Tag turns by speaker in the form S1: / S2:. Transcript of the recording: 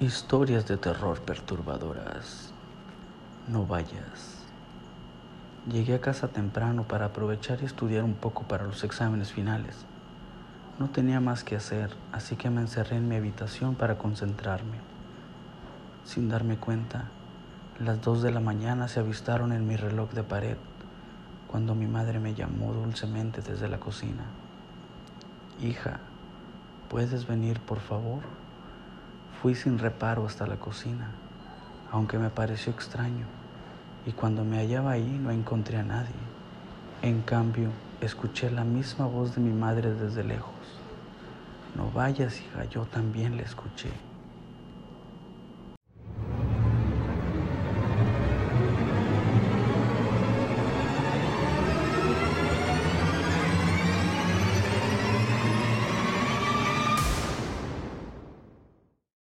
S1: Historias de terror perturbadoras. No vayas. Llegué a casa temprano para aprovechar y estudiar un poco para los exámenes finales. No tenía más que hacer, así que me encerré en mi habitación para concentrarme. Sin darme cuenta, las dos de la mañana se avistaron en mi reloj de pared cuando mi madre me llamó dulcemente desde la cocina. Hija, ¿puedes venir por favor? Fui sin reparo hasta la cocina, aunque me pareció extraño, y cuando me hallaba ahí no encontré a nadie. En cambio, escuché la misma voz de mi madre desde lejos. No vayas, hija, yo también la escuché.